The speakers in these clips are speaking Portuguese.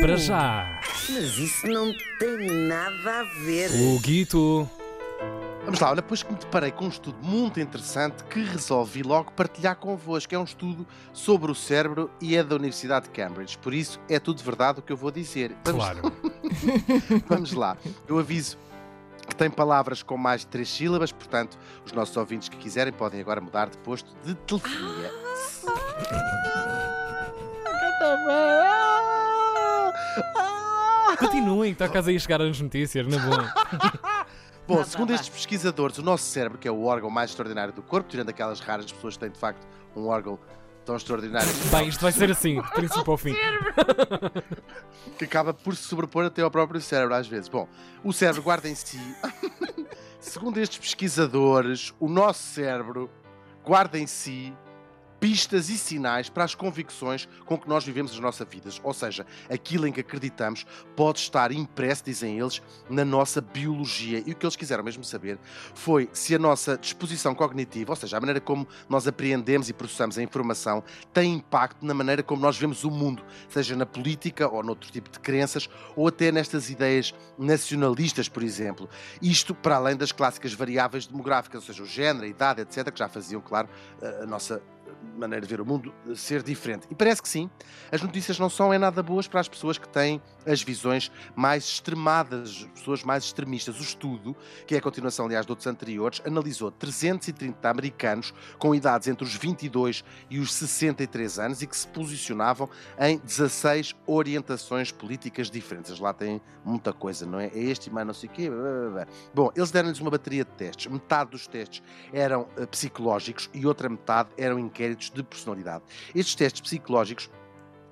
para já. Mas isso não tem nada a ver. O Guito. Vamos lá, olha, depois que me deparei com um estudo muito interessante que resolvi logo partilhar convosco. É um estudo sobre o cérebro e é da Universidade de Cambridge. Por isso, é tudo verdade o que eu vou dizer. Vamos, Claro. vamos lá. Eu aviso que tem palavras com mais de três sílabas, portanto, os nossos ouvintes que quiserem podem agora mudar de posto de telefonia. Continuem, está quase aí a chegar as notícias, na boa. Bom, segundo estes pesquisadores, o nosso cérebro, que é o órgão mais extraordinário do corpo, tirando aquelas raras pessoas que têm de facto um órgão tão extraordinário Bem, isto vai ser assim, de princípio ao fim. que acaba por se sobrepor até ao próprio cérebro às vezes. Bom, o cérebro guarda em si, segundo estes pesquisadores, o nosso cérebro guarda em si pistas e sinais para as convicções com que nós vivemos as nossas vidas. Ou seja, aquilo em que acreditamos pode estar impresso, dizem eles, na nossa biologia. E o que eles quiseram mesmo saber foi se a nossa disposição cognitiva, ou seja, a maneira como nós apreendemos e processamos a informação, tem impacto na maneira como nós vemos o mundo, seja na política ou noutro tipo de crenças, ou até nestas ideias nacionalistas, por exemplo. Isto para além das clássicas variáveis demográficas, ou seja, o género, a idade, etc., que já faziam, claro, a nossa maneira de ver o mundo ser diferente. E parece que sim, as notícias não são é nada boas para as pessoas que têm as visões mais extremadas, pessoas mais extremistas. O estudo, que é a continuação, aliás, de outros anteriores, analisou 330 americanos com idades entre os 22 e os 63 anos e que se posicionavam em 16 orientações políticas diferentes. Lá tem muita coisa, não é? É este e mais não sei o quê. Bom, eles deram-lhes uma bateria de testes. Metade dos testes eram eh, psicológicos e outra metade eram inquéritos de personalidade. Estes testes psicológicos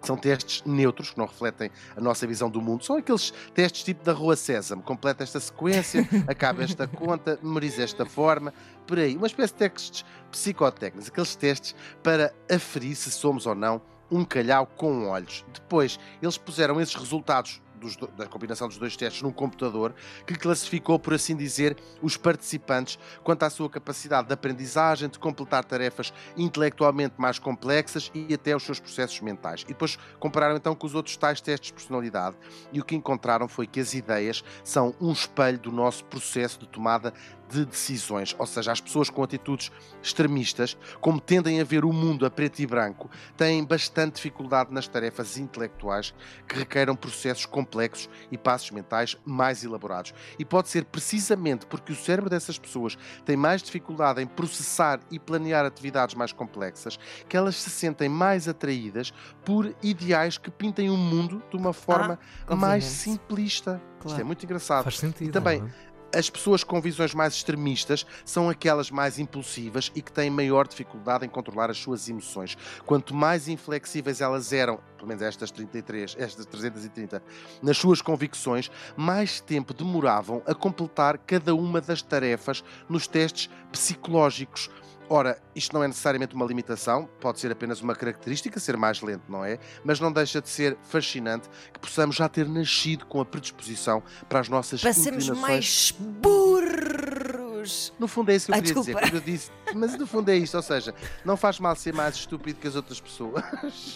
são testes neutros, que não refletem a nossa visão do mundo. São aqueles testes tipo da Rua Sésamo. Completa esta sequência, acaba esta conta, memoriza esta forma. Por aí, uma espécie de testes psicotécnicos. Aqueles testes para aferir se somos ou não um calhau com olhos. Depois, eles puseram esses resultados dos do- da combinação dos dois testes num computador que classificou, por assim dizer, os participantes quanto à sua capacidade de aprendizagem, de completar tarefas intelectualmente mais complexas e até os seus processos mentais. E depois compararam então com os outros tais testes de personalidade e o que encontraram foi que as ideias são um espelho do nosso processo de tomada de decisões, ou seja, as pessoas com atitudes extremistas, como tendem a ver o mundo a preto e branco, têm bastante dificuldade nas tarefas intelectuais que requeram processos complexos e passos mentais mais elaborados. E pode ser precisamente porque o cérebro dessas pessoas tem mais dificuldade em processar e planear atividades mais complexas que elas se sentem mais atraídas por ideais que pintem o mundo de uma forma mais obviamente. simplista. Isto é Claro. muito engraçado. Faz sentido. E também, não é? As pessoas com visões mais extremistas são aquelas mais impulsivas e que têm maior dificuldade em controlar as suas emoções. Quanto mais inflexíveis elas eram, pelo menos estas 33, estas 330, nas suas convicções, mais tempo demoravam a completar cada uma das tarefas nos testes psicológicos. Ora, isto não é necessariamente uma limitação, pode ser apenas uma característica, ser mais lento, não é? Mas não deixa de ser fascinante que possamos já ter nascido com a predisposição para as nossas Para sermos inclinações mais burros. no fundo é isso que eu Ah, queria desculpa. dizer. Eu disse, mas no fundo é isto, ou seja, não faz mal ser mais estúpido que as outras pessoas.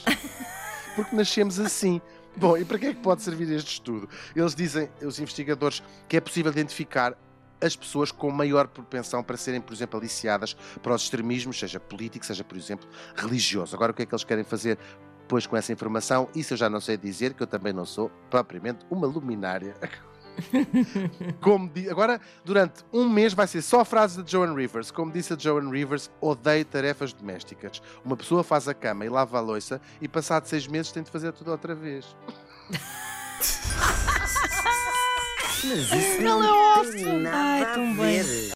Porque nascemos assim. Bom, e para que é que pode servir este estudo? Eles dizem, os investigadores, que é possível identificar as pessoas com maior propensão para serem, por exemplo, aliciadas para os extremismos, seja político, seja, por exemplo, religioso. Agora, o que é que eles querem fazer depois com essa informação? Isso eu já não sei dizer, que eu também não sou propriamente uma luminária. Como Agora, durante um mês vai ser só a frase de Joan Rivers. Como disse a Joan Rivers, odeio tarefas domésticas. Uma pessoa faz a cama e lava a louça e passado seis meses tem de fazer tudo outra vez. Mas isso é não nada é a ver.